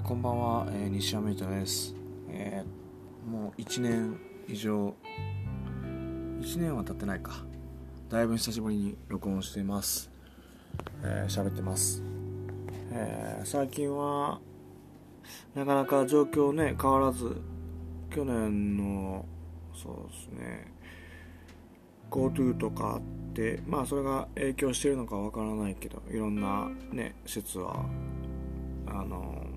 ーこんばんは、えー西山裕太です、えーもう1年以上1年は経ってないか。だいぶ久しぶりに録音しています。えー喋ってます、え最近はなかなか状況ね変わらず去年のそうですね GoTo とかあってまあそれが影響してるのかわからないけどいろんなね説はあの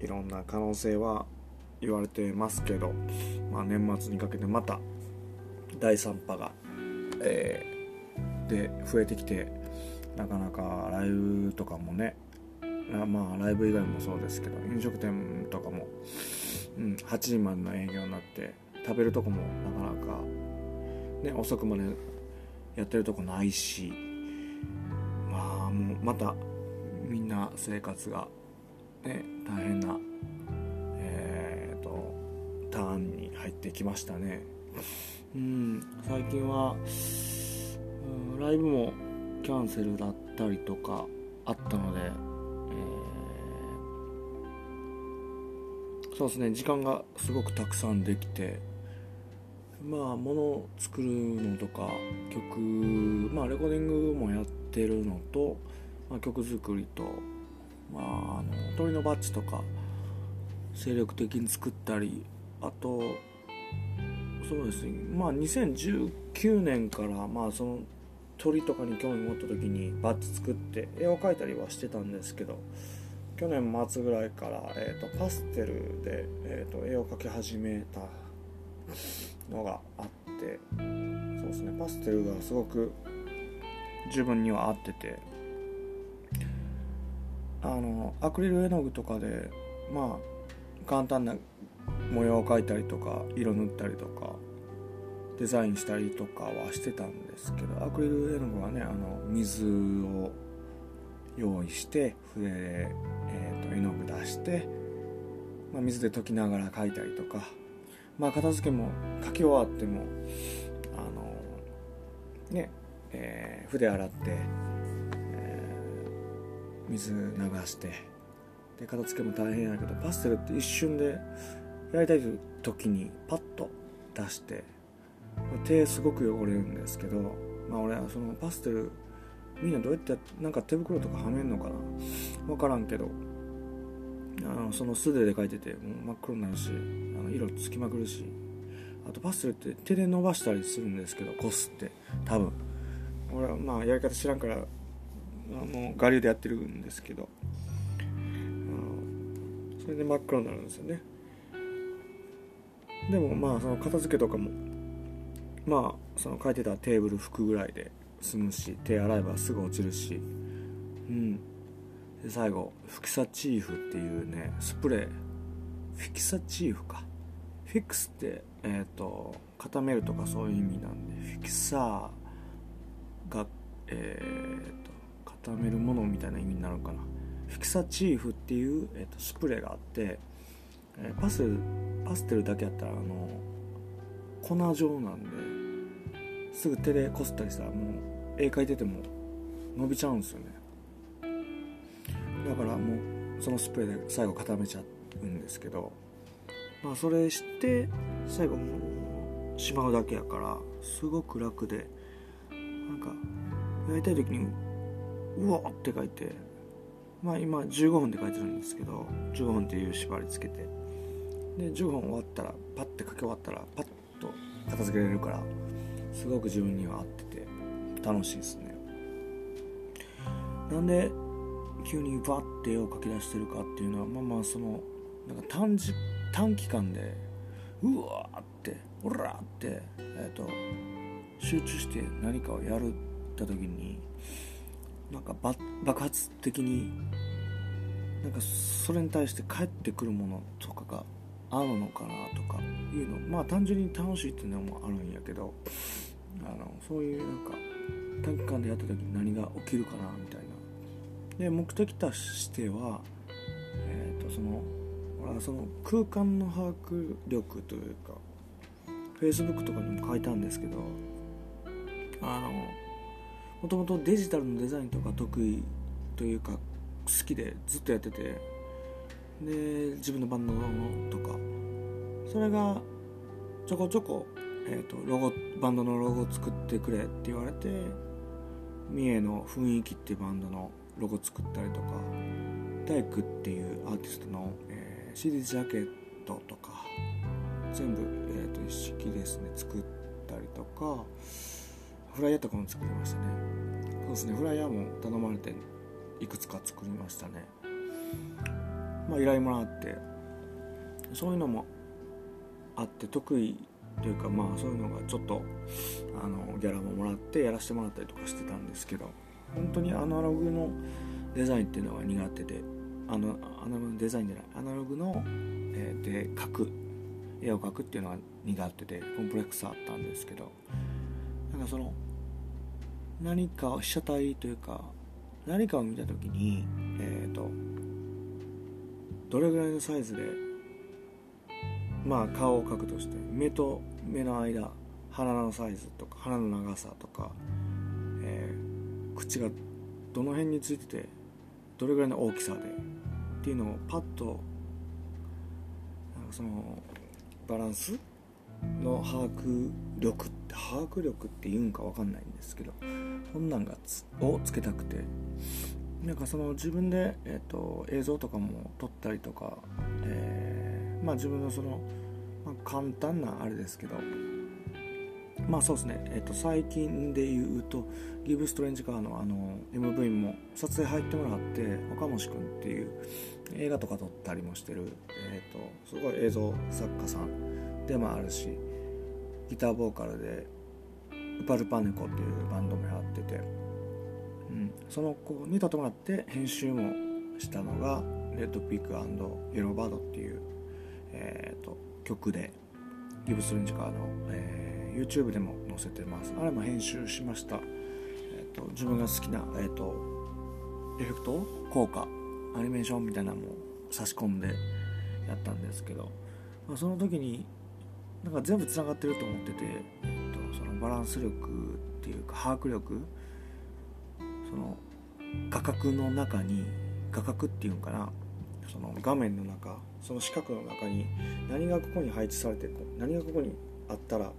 いろんな可能性は言われてますけど、まあ、年末にかけてまた第3波が、えーで増えてきてなかなかライブとかもねまあライブ以外もそうですけど飲食店とかも、うん、8時までの営業になって食べるとこもなかなか、ね、遅くまでやってるとこないしまあもうまたみんな生活が、ね、大変な、えー、とターンに入ってきましたね。うん最近は、うんライブもキャンセルだったりとかあったので、えーそうですね時間がすごくたくさんできてまあ物を作るのとか曲まあレコーディングもやってるのと、まあ、曲作りと、まあ、あの鳥のバッジとか精力的に作ったりあとそうですね。まあ2019年からまあその鳥とかに興味持った時にバッジ作って絵を描いたりはしてたんですけど去年末ぐらいから、えー、とパステルで、えー、と絵を描き始めたのがあってそうですね。パステルがすごく自分には合っててあのアクリル絵の具とかでまあ簡単な模様を描いたりとか色塗ったりとかデザインしたりとかはしてたんですけどアクリル絵の具はねあの水を用意して筆で、えー、と絵の具出して、まあ、水で溶きながら描いたりとかまあ片付けも書き終わってもあのね、えー筆洗って、水流してで片付けも大変やけどパステルって一瞬でやりたい時にパッと出して手すごく汚れるんですけどまあ俺はそのパステルみんなどうやってやなんか手袋とかはめんのかな？分からんけどあのその素手で描いててもう真っ黒になるしあの色つきまくるしあとパステルって手で伸ばしたりするんですけどこすって多分。俺はまあやり方知らんからあの我流でやってるんですけど。それで真っ黒になるんですよね。でもまあその片付けとかもまあその書いてたテーブル拭くぐらいで済むし手洗えばすぐ落ちるし。うん。で最後フキサチーフっていうねスプレー。フィキサチーフか。フィックスってえっ、と固めるとかそういう意味なんでフィキサーがえっ、と固めるものみたいな意味になるかな。フィキサチーフっていう、えー、とスプレーがあって、えーパスパステルだけやったらあの粉状なんですぐ手でこすったりしたらもう絵描いてても伸びちゃうんですよね。だからもうそのスプレーで最後固めちゃうんですけどまあそれして最後もうしまうだけやからすごく楽でなんかやりたい時にうわって書いてまあ今15分で書いてるんですけど15分っていう縛りつけて。で15分終わったらパッて書き終わったらパッと片付けられるからすごく自分には合ってて楽しいですね。なんで急にバッて絵を描き出してるかっていうのはまあまあそのなんか短時短期間でうわーってオラーって、えー、と集中して何かをやるった時になんか爆発的になんかそれに対して返ってくるものとかがあるのかなとかいうのまあ単純に楽しいっていうのもあるんやけどあのそういうなんか短期間でやった時に何が起きるかなみたいな。で目的としてはえっ、とその俺はその空間の把握力というか Facebook とかにも書いたんですけどあのもともとデジタルのデザインとか得意というか好きでずっとやっててで自分のバンドのとか。それがちょこちょこ、えーと、ロゴバンドのロゴを作ってくれって言われて三重の雰囲気っていうバンドのロゴ作ったりとか大工っていうアーティストの、えー、CD ジャケットとか全部、えーと、一式ですね作ったりとか。フライヤーとかも作りましたね。そうですね。フライヤーも頼まれていくつか作りましたね。まあ依頼もらって。そういうのもあって得意というかまあそういうのがちょっとあのギャラももらってやらせてもらったりとかしてたんですけど本当にアナログのデザインっていうのが苦手であのアナログのデザインじゃないアナログの、えー、で描く絵を描くっていうのが苦手でコンプレックスあったんですけどなんかその何か被写体というか何かを見た時にえっ、ー、とどれぐらいのサイズでまあ顔を描くとして目と目の間鼻のサイズとか鼻の長さとか、えー、口がどの辺についててどれぐらいの大きさでっていうのをパッとなんかそのバランスの把握力って把握力って言うんか分かんないんですけどこんなんがつをつけたくて。なんかその自分で、えーと、映像とかも撮ったりとか、えー、まあ自分のその、まあ、簡単なあれですけどまあそうですね、えーと、最近で言うとギブ・ストレンジカーのあの MV も撮影入ってもらって岡本君っていう映画とか撮ったりもしてる、えーと、すごい映像作家さんでもあるしギターボーカルでウパルパネコっていうバンドもやってて、うん、その子に撮ってもらって編集もしたのがレッドピークイエローバードっていう、えーと、曲でギブ・ストレンジカーの、えー YouTube でも載せてます。あれも編集しました、えーと、自分が好きな、えーと、エフェクト効果アニメーションみたいなのも差し込んでやったんですけど、まあ、その時になんか全部つながってると思ってて、えーと、そのバランス力っていうか把握力その画角の中に画角っていうんかなその画面の中その四角の中に何がここに配置されて何がここにあったら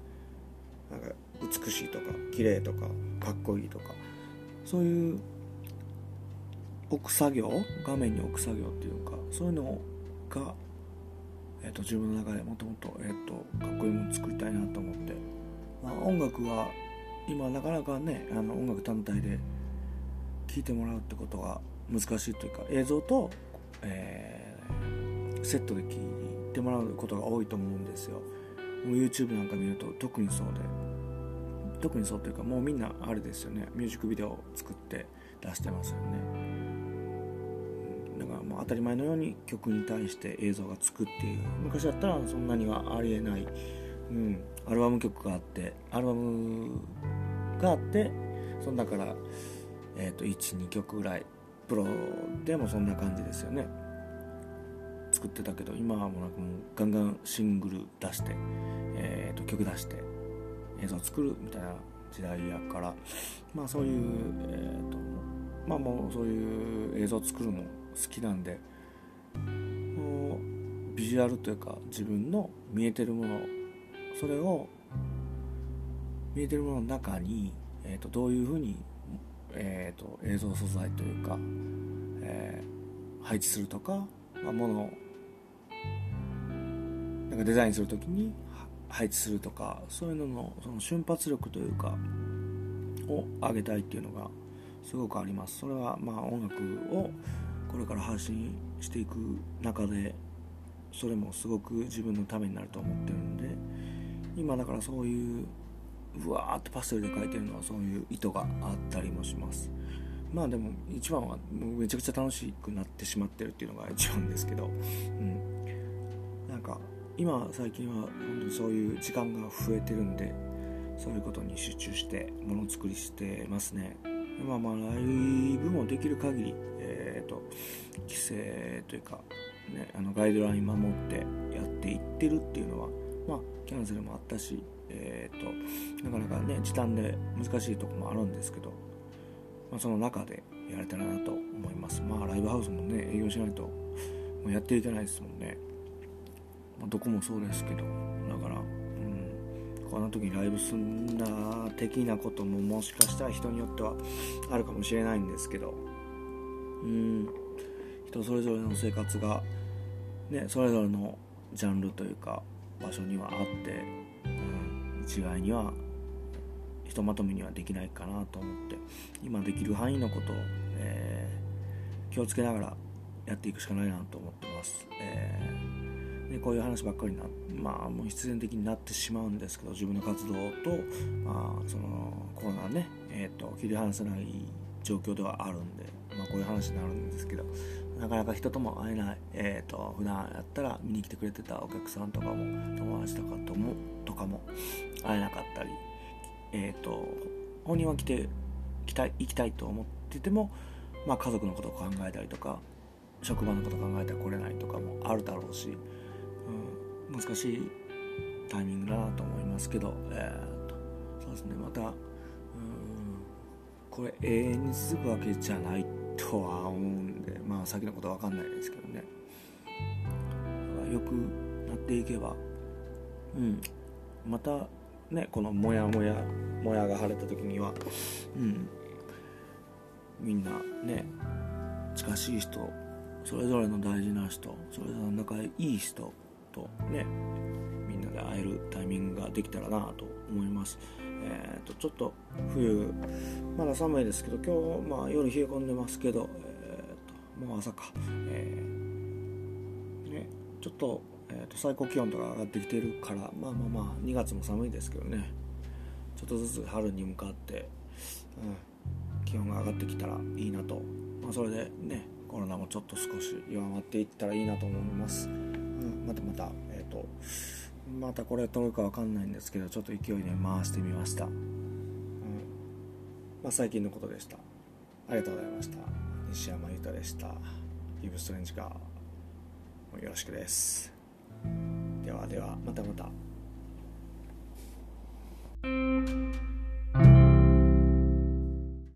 なんか美しいとか綺麗とかかっこいいとかそういう置く作業画面に置く作業っていうかそういうのが、えーと、自分の中でもともと,、えーと、かっこいいもの作りたいなと思って、まあ、音楽は今なかなかねあの音楽単体で聴いてもらうってことが難しいというか映像と、えー、セットで聴いてもらうことが多いと思うんですよ。YouTube なんか見ると特にそうで。特にそうというかもうみんなあれですよね。ミュージックビデオを作って出してますよね。だからもう当たり前のように曲に対して映像がつくっていう。昔だったらそんなにはありえない、うん、アルバム曲があって。アルバムがあってそんだから、えーと、12曲ぐらい。プロでもそんな感じですよね。作ってたけど今はもうなんかもうガンガンシングル出して、えー、と曲出して映像作るみたいな時代やから。まあそういう、えーとまあもうそういう映像作るの好きなんでもうビジュアルというか自分の見えてるものそれを見えてるものの中に、えー、とどういうふうに、えー、と映像素材というか、えー、配置するとか、まあ、ものなんかデザインする時に配置するとかそういうののその瞬発力というかを上げたいっていうのがすごくあります。それはまあ音楽をこれから配信していく中でそれもすごく自分のためになると思ってるんで今だからそういううわーってパステルで描いてるのはそういう意図があったりもします。まあでも一番はもうめちゃくちゃ楽しくなってしまってるっていうのが一番ですけど。うん。なんか今最近は本当にそういう時間が増えてるんでそういうことに集中してものづくりしてますね。まあまあライブもできる限り、と規制というか、ね、あのガイドライン守ってやっていってるっていうのはまあキャンセルもあったしえ、ー、となかなかね時短で難しいとこもあるんですけど、まあ、その中でやれたらなと思います。まあライブハウスもね営業しないともうやっていけないですもんね、まあ、どこもそうですけどだからうんこんな時にライブすんだ的なことももしかしたら人によってはあるかもしれないんですけどうん。人それぞれの生活がねそれぞれのジャンルというか場所にはあって、うん、一概にはひとまとめにはできないかなと思って今できる範囲のことを、えー、気をつけながらやっていくしかないなと思ってます、えー、でこういう話ばっかりなまあもう必然的になってしまうんですけど自分の活動と、まあ、そのコロナね、えーと、切り離せない状況ではあるんで、あ、こういう話になるんですけどなかなか人とも会えない、えーと、普段やったら見に来てくれてたお客さんとかも友達とかともとかも会えなかったり、えーと、本人は来て来た行きたいと思ってても、まあ、家族のことを考えたりとか職場のこと考えたら来れないとかもあるだろうし、うん、難しいタイミングだなと思いますけど、えーと、そうですねまた、うん、これ永遠に続くわけじゃないとは思うんでまあ先のことは分かんないですけどね。よくなっていけばうん。またねこのモヤモヤモヤが晴れた時にはうん。みんなね近しい人それぞれの大事な人それぞれの仲いい人とねみんなで会えるタイミングができたらなと思います。えーと、ちょっと冬まだ寒いですけど今日、まあ、夜冷え込んでますけど、えーと、もう朝か、えー、ね、ちょっと,、えーと、最高気温とか上がってきてるからまあまあまあ2月も寒いですけどね。ちょっとずつ春に向かって、うん、気温が上がってきたらいいなと、まあ、それでねコロナもちょっと少し弱まっていったらいいなと思います、うん、またまたえっ、ー、とまたこれ取るか分かんないんですけどちょっと勢いで回してみました、うん。まあ、最近のことでした。ありがとうございました。西山裕太でした。ギブストレンジカーよろしくです。ではではまたまた。